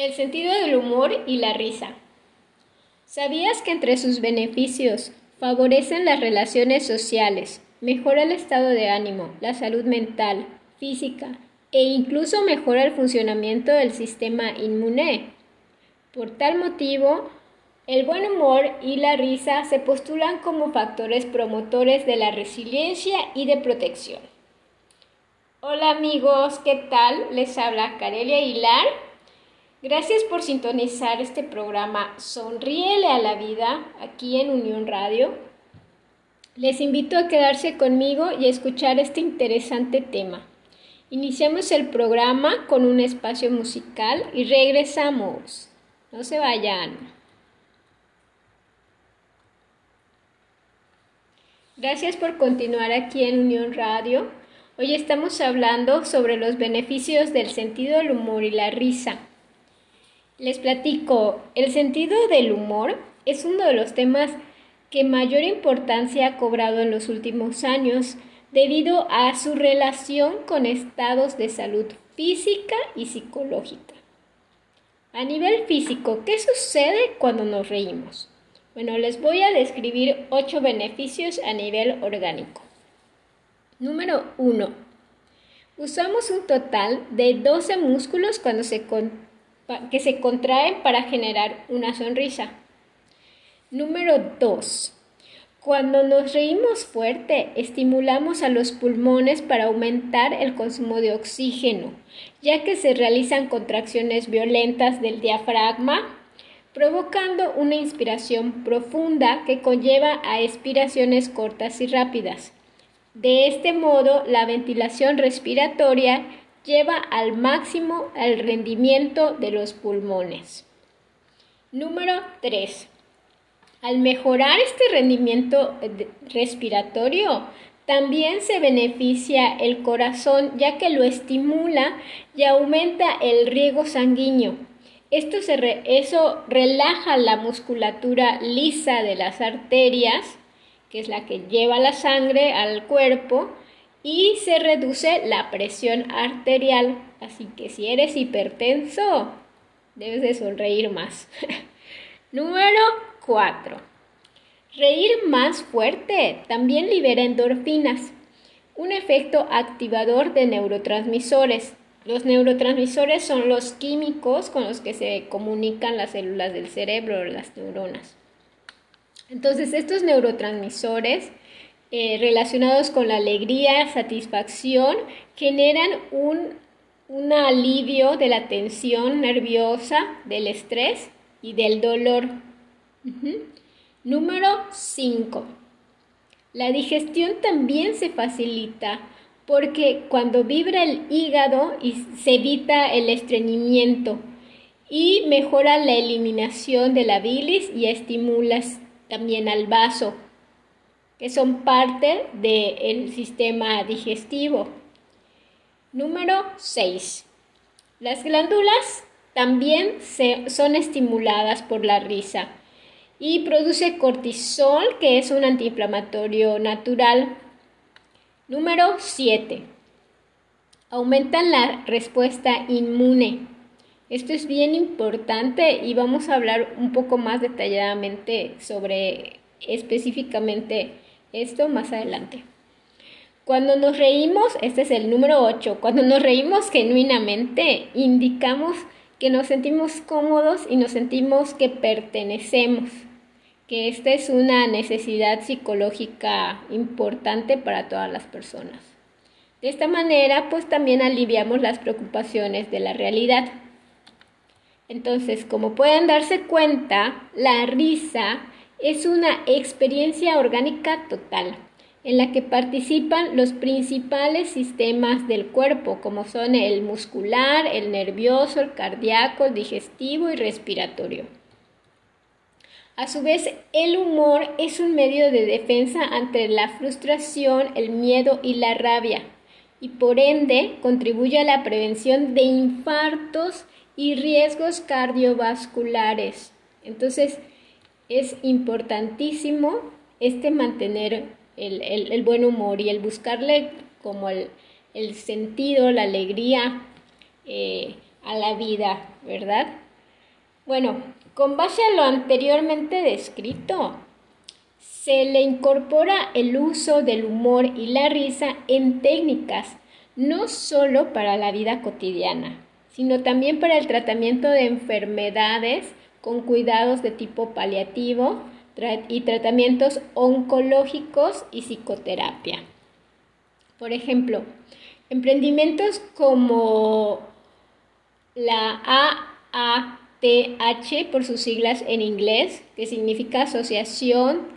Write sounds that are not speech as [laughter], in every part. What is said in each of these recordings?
El sentido del humor y la risa. ¿Sabías que entre sus beneficios favorecen las relaciones sociales, mejora el estado de ánimo, la salud mental, física e incluso mejora el funcionamiento del sistema inmune? Por tal motivo, el buen humor y la risa se postulan como factores promotores de la resiliencia y de protección. Hola amigos, ¿qué tal? Les habla Carelia Aguilar Gracias por sintonizar este programa Sonríele a la vida aquí en Unión Radio. Les invito a quedarse conmigo y a escuchar este interesante tema. Iniciamos el programa con un espacio musical y regresamos. No se vayan. Gracias por continuar aquí en Unión Radio. Hoy estamos hablando sobre los beneficios del sentido del humor y la risa. Les platico, el sentido del humor es uno de los temas que mayor importancia ha cobrado en los últimos años debido a su relación con estados de salud física y psicológica. A nivel físico, ¿qué sucede cuando nos reímos? Bueno, les voy a describir ocho beneficios a nivel orgánico. Número 1. Usamos un total de 12 músculos cuando se que se contraen para generar una sonrisa. Número 2. Cuando nos reímos fuerte, estimulamos a los pulmones para aumentar el consumo de oxígeno, ya que se realizan contracciones violentas del diafragma, provocando una inspiración profunda que conlleva a expiraciones cortas y rápidas. De este modo, la ventilación respiratoria lleva al máximo el rendimiento de los pulmones. Número 3. Al mejorar este rendimiento eh, respiratorio, también se beneficia el corazón ya que lo estimula y aumenta el riego sanguíneo. Esto eso relaja la musculatura lisa de las arterias, que es la que lleva la sangre al cuerpo, y se reduce la presión arterial. Así que si eres hipertenso, debes de sonreír más. [laughs] Número 4. Reír más fuerte también libera endorfinas, un efecto activador de neurotransmisores. Los neurotransmisores son los químicos con los que se comunican las células del cerebro, las neuronas. Entonces, estos neurotransmisores eh, relacionados con la alegría, satisfacción, generan un, alivio de la tensión nerviosa, del estrés y del dolor. Número 5. La digestión también se facilita porque cuando vibra el hígado se evita el estreñimiento y mejora la eliminación de la bilis y estimula también al vaso que son parte del sistema digestivo. Número 6. Las glándulas también son estimuladas por la risa y produce cortisol, que es un antiinflamatorio natural. Número 7. Aumentan la respuesta inmune. Esto es bien importante y vamos a hablar un poco más detalladamente sobre específicamente esto más adelante. Cuando nos reímos, este es el número 8, cuando nos reímos genuinamente, indicamos que nos sentimos cómodos y nos sentimos que pertenecemos, que esta es una necesidad psicológica importante para todas las personas. De esta manera, pues también aliviamos las preocupaciones de la realidad. Entonces, como pueden darse cuenta, la risa es una experiencia orgánica total en la que participan los principales sistemas del cuerpo, como son el muscular, el nervioso, el cardíaco, el digestivo y respiratorio. A su vez, el humor es un medio de defensa ante la frustración, el miedo y la rabia, y por ende contribuye a la prevención de infartos y riesgos cardiovasculares. Entonces, es importantísimo este mantener el, buen humor y el buscarle como el, sentido, la alegría eh, a la vida, ¿verdad? Bueno, con base a lo anteriormente descrito, se le incorpora el uso del humor y la risa en técnicas, no solo para la vida cotidiana, sino también para el tratamiento de enfermedades con cuidados de tipo paliativo y tratamientos oncológicos y psicoterapia. Por ejemplo, emprendimientos como la AATH por sus siglas en inglés, que significa Asociación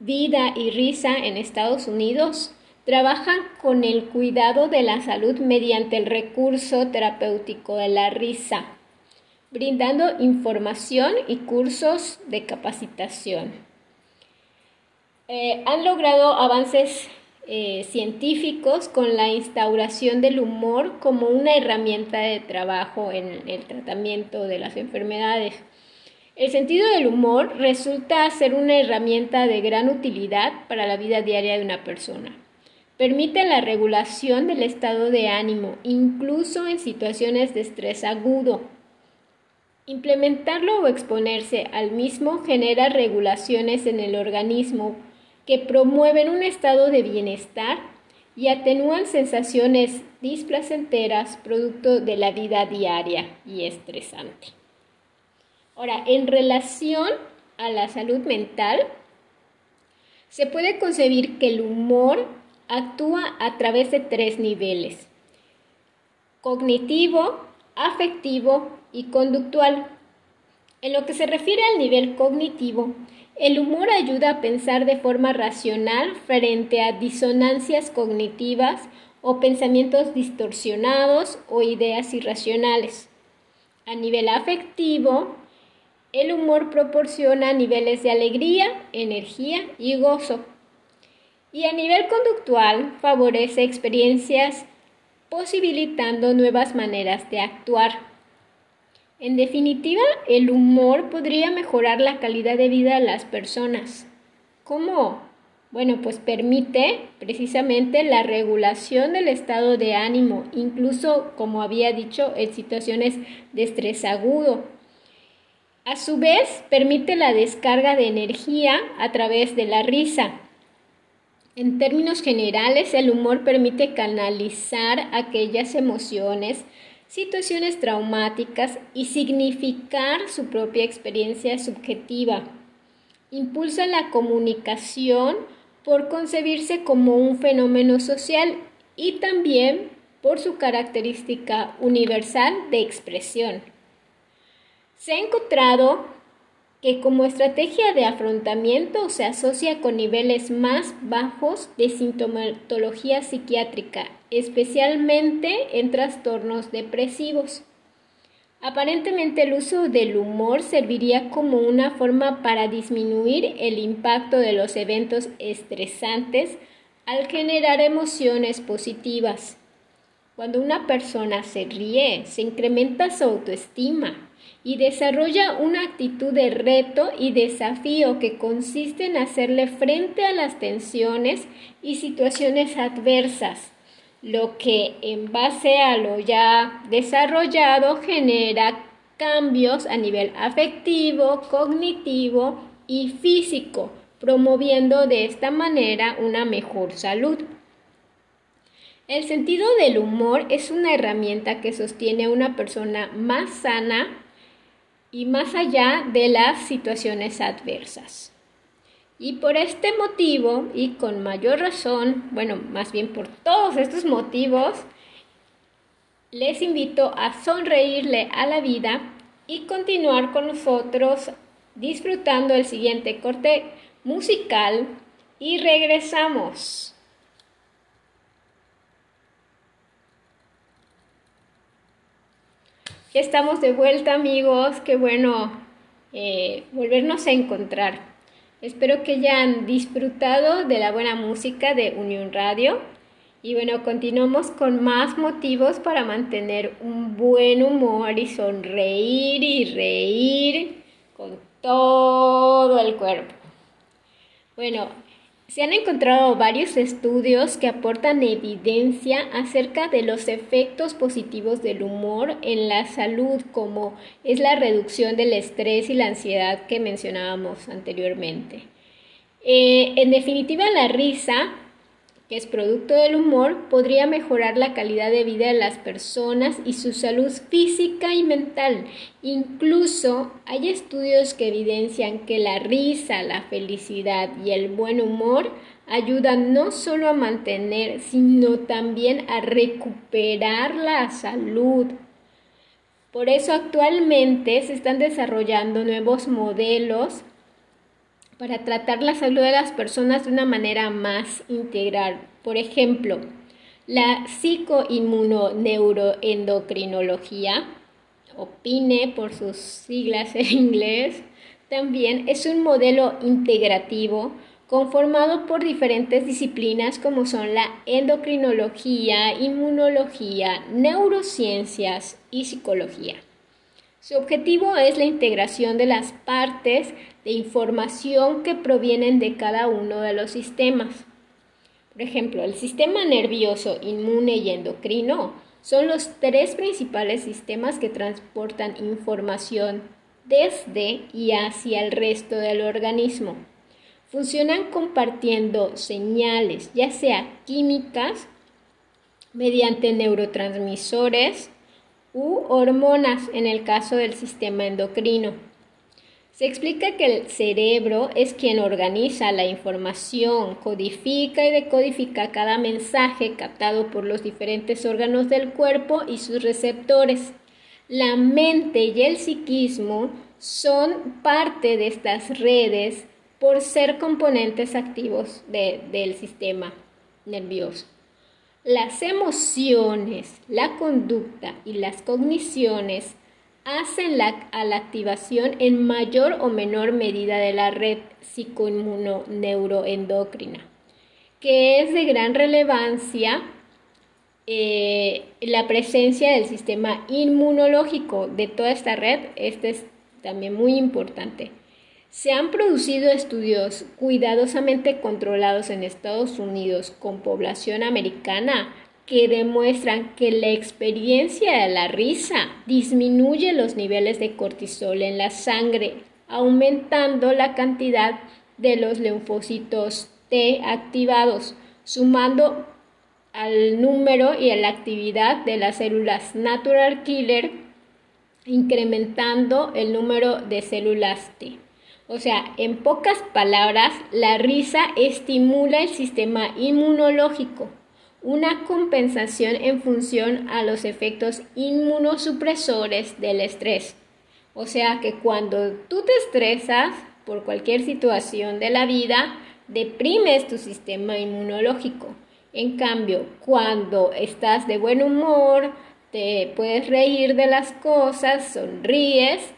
Vida y Risa en Estados Unidos, trabajan con el cuidado de la salud mediante el recurso terapéutico de la risa, brindando información y cursos de capacitación. Eh, han logrado avances eh, científicos con la instauración del humor como una herramienta de trabajo en el tratamiento de las enfermedades. El sentido del humor resulta ser una herramienta de gran utilidad para la vida diaria de una persona. Permite la regulación del estado de ánimo, incluso en situaciones de estrés agudo. Implementarlo o exponerse al mismo genera regulaciones en el organismo que promueven un estado de bienestar y atenúan sensaciones displacenteras producto de la vida diaria y estresante. Ahora, en relación a la salud mental, se puede concebir que el humor actúa a través de tres niveles, cognitivo, afectivo y conductual. En lo que se refiere al nivel cognitivo, el humor ayuda a pensar de forma racional frente a disonancias cognitivas o pensamientos distorsionados o ideas irracionales. A nivel afectivo, el humor proporciona niveles de alegría, energía y gozo y a nivel conductual favorece experiencias posibilitando nuevas maneras de actuar. En definitiva, el humor podría mejorar la calidad de vida de las personas. ¿Cómo? Bueno, pues permite precisamente la regulación del estado de ánimo, incluso, como había dicho, en situaciones de estrés agudo. A su vez, permite la descarga de energía a través de la risa, en términos generales, el humor permite canalizar aquellas emociones, situaciones traumáticas y significar su propia experiencia subjetiva. Impulsa la comunicación por concebirse como un fenómeno social y también por su característica universal de expresión. Se ha encontrado que como estrategia de afrontamiento se asocia con niveles más bajos de sintomatología psiquiátrica, especialmente en trastornos depresivos. Aparentemente el uso del humor serviría como una forma para disminuir el impacto de los eventos estresantes al generar emociones positivas. Cuando una persona se ríe, se incrementa su autoestima, y desarrolla una actitud de reto y desafío que consiste en hacerle frente a las tensiones y situaciones adversas, lo que en base a lo ya desarrollado genera cambios a nivel afectivo, cognitivo y físico, promoviendo de esta manera una mejor salud. El sentido del humor es una herramienta que sostiene a una persona más sana, y más allá de las situaciones adversas. Y por este motivo, y con mayor razón, bueno, más bien por todos estos motivos, les invito a sonreírle a la vida y continuar con nosotros disfrutando el siguiente corte musical y regresamos. Ya estamos de vuelta amigos, qué bueno eh, volvernos a encontrar. Espero que hayan disfrutado de la buena música de Unión Radio. Y bueno, continuamos con más motivos para mantener un buen humor y sonreír y reír con todo el cuerpo. Bueno, Se han encontrado varios estudios que aportan evidencia acerca de los efectos positivos del humor en la salud, como es la reducción del estrés y la ansiedad que mencionábamos anteriormente. Eh, en definitiva, la risa que es producto del humor, podría mejorar la calidad de vida de las personas y su salud física y mental. Incluso hay estudios que evidencian que la risa, la felicidad y el buen humor ayudan no solo a mantener, sino también a recuperar la salud. Por eso actualmente se están desarrollando nuevos modelos para tratar la salud de las personas de una manera más integral. Por ejemplo, la psicoinmunoneuroendocrinología, o PINE por sus siglas en inglés, también es un modelo integrativo conformado por diferentes disciplinas como son la endocrinología, inmunología, neurociencias y psicología. Su objetivo es la integración de las partes de información que provienen de cada uno de los sistemas. Por ejemplo, el sistema nervioso, inmune y endocrino son los tres principales sistemas que transportan información desde y hacia el resto del organismo. Funcionan compartiendo señales, ya sea químicas, mediante neurotransmisores, u hormonas en el caso del sistema endocrino. Se explica que el cerebro es quien organiza la información, codifica y decodifica cada mensaje captado por los diferentes órganos del cuerpo y sus receptores. La mente y el psiquismo son parte de estas redes por ser componentes activos del sistema nervioso. Las emociones, la conducta y las cogniciones hacen a la activación en mayor o menor medida de la red psicoinmunoneuroendocrina, que es de gran relevancia eh, la presencia del sistema inmunológico de toda esta red. Este es también muy importante. Se han producido estudios cuidadosamente controlados en Estados Unidos con población americana que demuestran que la experiencia de la risa disminuye los niveles de cortisol en la sangre, aumentando la cantidad de los linfocitos T activados, sumando al número y a la actividad de las células natural killer, incrementando el número de células T. O sea, en pocas palabras, la risa estimula el sistema inmunológico, una compensación en función a los efectos inmunosupresores del estrés. O sea que cuando tú te estresas por cualquier situación de la vida, deprimes tu sistema inmunológico. En cambio, cuando estás de buen humor, te puedes reír de las cosas, sonríes,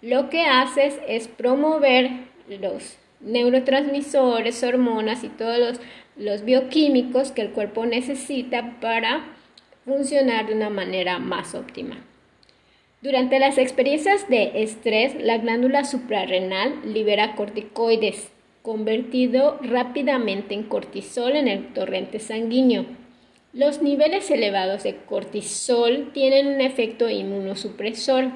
lo que haces es promover los neurotransmisores, hormonas y todos los, bioquímicos que el cuerpo necesita para funcionar de una manera más óptima. Durante las experiencias de estrés, la glándula suprarrenal libera corticoides, convertido rápidamente en cortisol en el torrente sanguíneo. Los niveles elevados de cortisol tienen un efecto inmunosupresor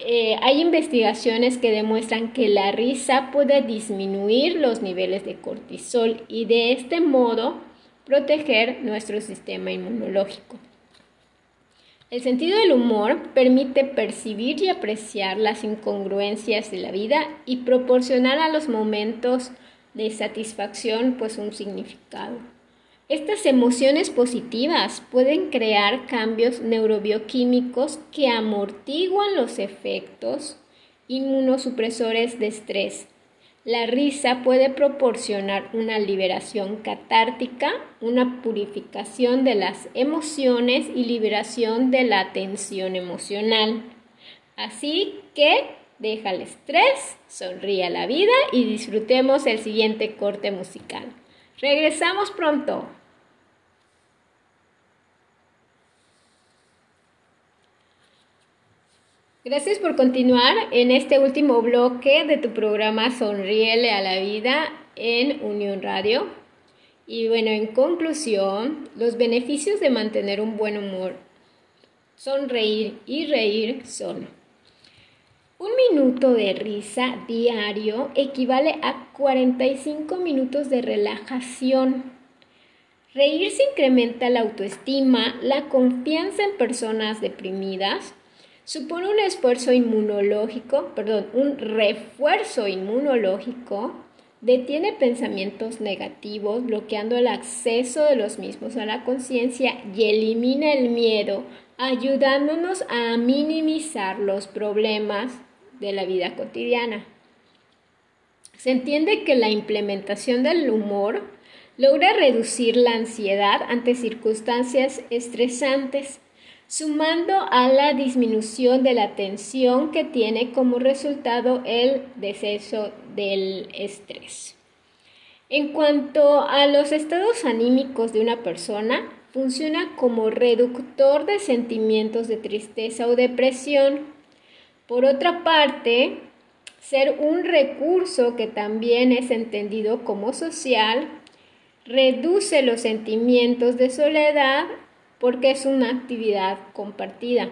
eh, hay investigaciones que demuestran que la risa puede disminuir los niveles de cortisol y de este modo proteger nuestro sistema inmunológico. El sentido del humor permite percibir y apreciar las incongruencias de la vida y proporcionar a los momentos de satisfacción pues un significado. Estas emociones positivas pueden crear cambios neurobioquímicos que amortiguan los efectos inmunosupresores de estrés. La risa puede proporcionar una liberación catártica, una purificación de las emociones y liberación de la tensión emocional. Así que deja el estrés, sonríe a la vida y disfrutemos el siguiente corte musical. Regresamos pronto. Gracias por continuar en este último bloque de tu programa Sonríele a la vida. en Unión Radio. Y bueno, en conclusión, los beneficios de mantener un buen humor, sonreír y reír son un minuto de risa diario equivale a 45 minutos de relajación. Reírse incrementa la autoestima, la confianza en personas deprimidas, supone un esfuerzo inmunológico, perdón, un refuerzo inmunológico, detiene pensamientos negativos, bloqueando el acceso de los mismos a la conciencia y elimina el miedo, ayudándonos a minimizar los problemas de la vida cotidiana. Se entiende que la implementación del humor logra reducir la ansiedad ante circunstancias estresantes, sumando a la disminución de la tensión que tiene como resultado el deceso del estrés. En cuanto a los estados anímicos de una persona, funciona como reductor de sentimientos de tristeza o depresión, por otra parte, ser un recurso que también es entendido como social, reduce los sentimientos de soledad porque es una actividad compartida.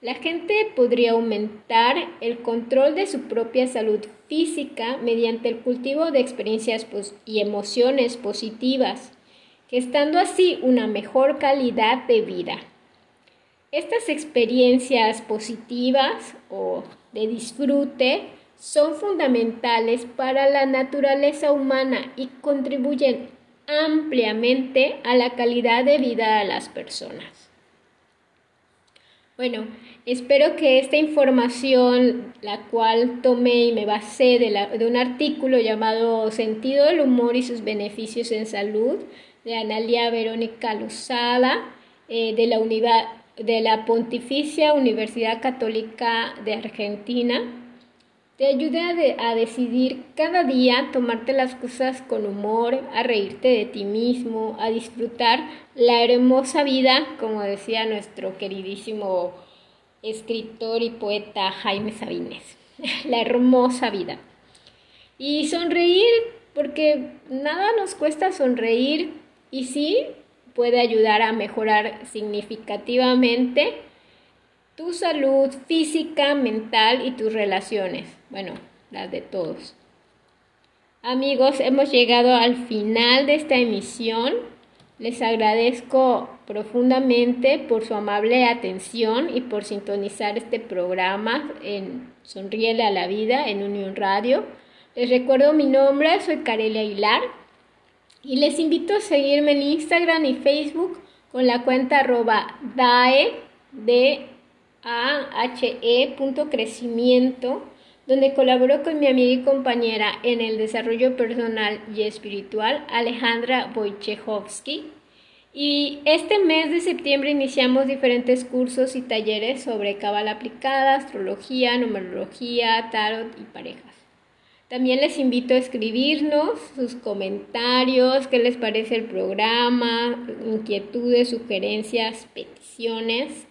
La gente podría aumentar el control de su propia salud física mediante el cultivo de experiencias y emociones positivas, gestando así una mejor calidad de vida. Estas experiencias positivas o de disfrute son fundamentales para la naturaleza humana y contribuyen ampliamente a la calidad de vida de las personas. Bueno, espero que esta información, la cual tomé y me basé de, un artículo llamado Sentido del humor y sus beneficios en salud, de Analia Verónica Lozada, eh, de la unidad de la Pontificia Universidad Católica de Argentina te ayuda a, decidir cada día tomarte las cosas con humor, a reírte de ti mismo, a disfrutar la hermosa vida, como decía nuestro queridísimo escritor y poeta Jaime Sabines, [laughs] la hermosa vida. Y sonreír, porque nada nos cuesta sonreír y sí, puede ayudar a mejorar significativamente tu salud física, mental y tus relaciones. Bueno, las de todos. Amigos, hemos llegado al final de esta emisión. Les agradezco profundamente por su amable atención y por sintonizar este programa en Sonríele a la Vida en Unión Radio. Les recuerdo mi nombre, soy Carelia Aguilar y les invito a seguirme en Instagram y Facebook con la cuenta arroba dae, de a h e crecimiento, donde colaboro con mi amiga y compañera en el desarrollo personal y espiritual, Alejandra Wojciechowski. Y este mes de septiembre iniciamos diferentes cursos y talleres sobre cabala aplicada, astrología, numerología, tarot y parejas. También les invito a escribirnos sus comentarios, qué les parece el programa, inquietudes, sugerencias, peticiones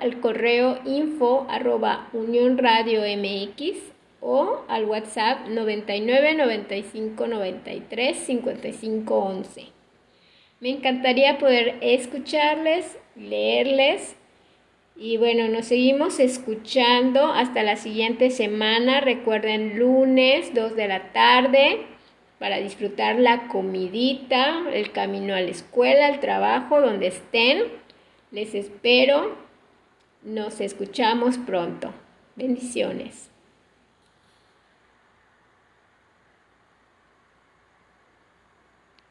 al correo info arroba unión radio mx o al WhatsApp 99 95 93 55 11. Me encantaría poder escucharles, leerles y bueno, nos seguimos escuchando hasta la siguiente semana. Recuerden lunes, 2 de la tarde, para disfrutar la comidita, el camino a la escuela, al trabajo, donde estén. Les espero. Nos escuchamos pronto. Bendiciones.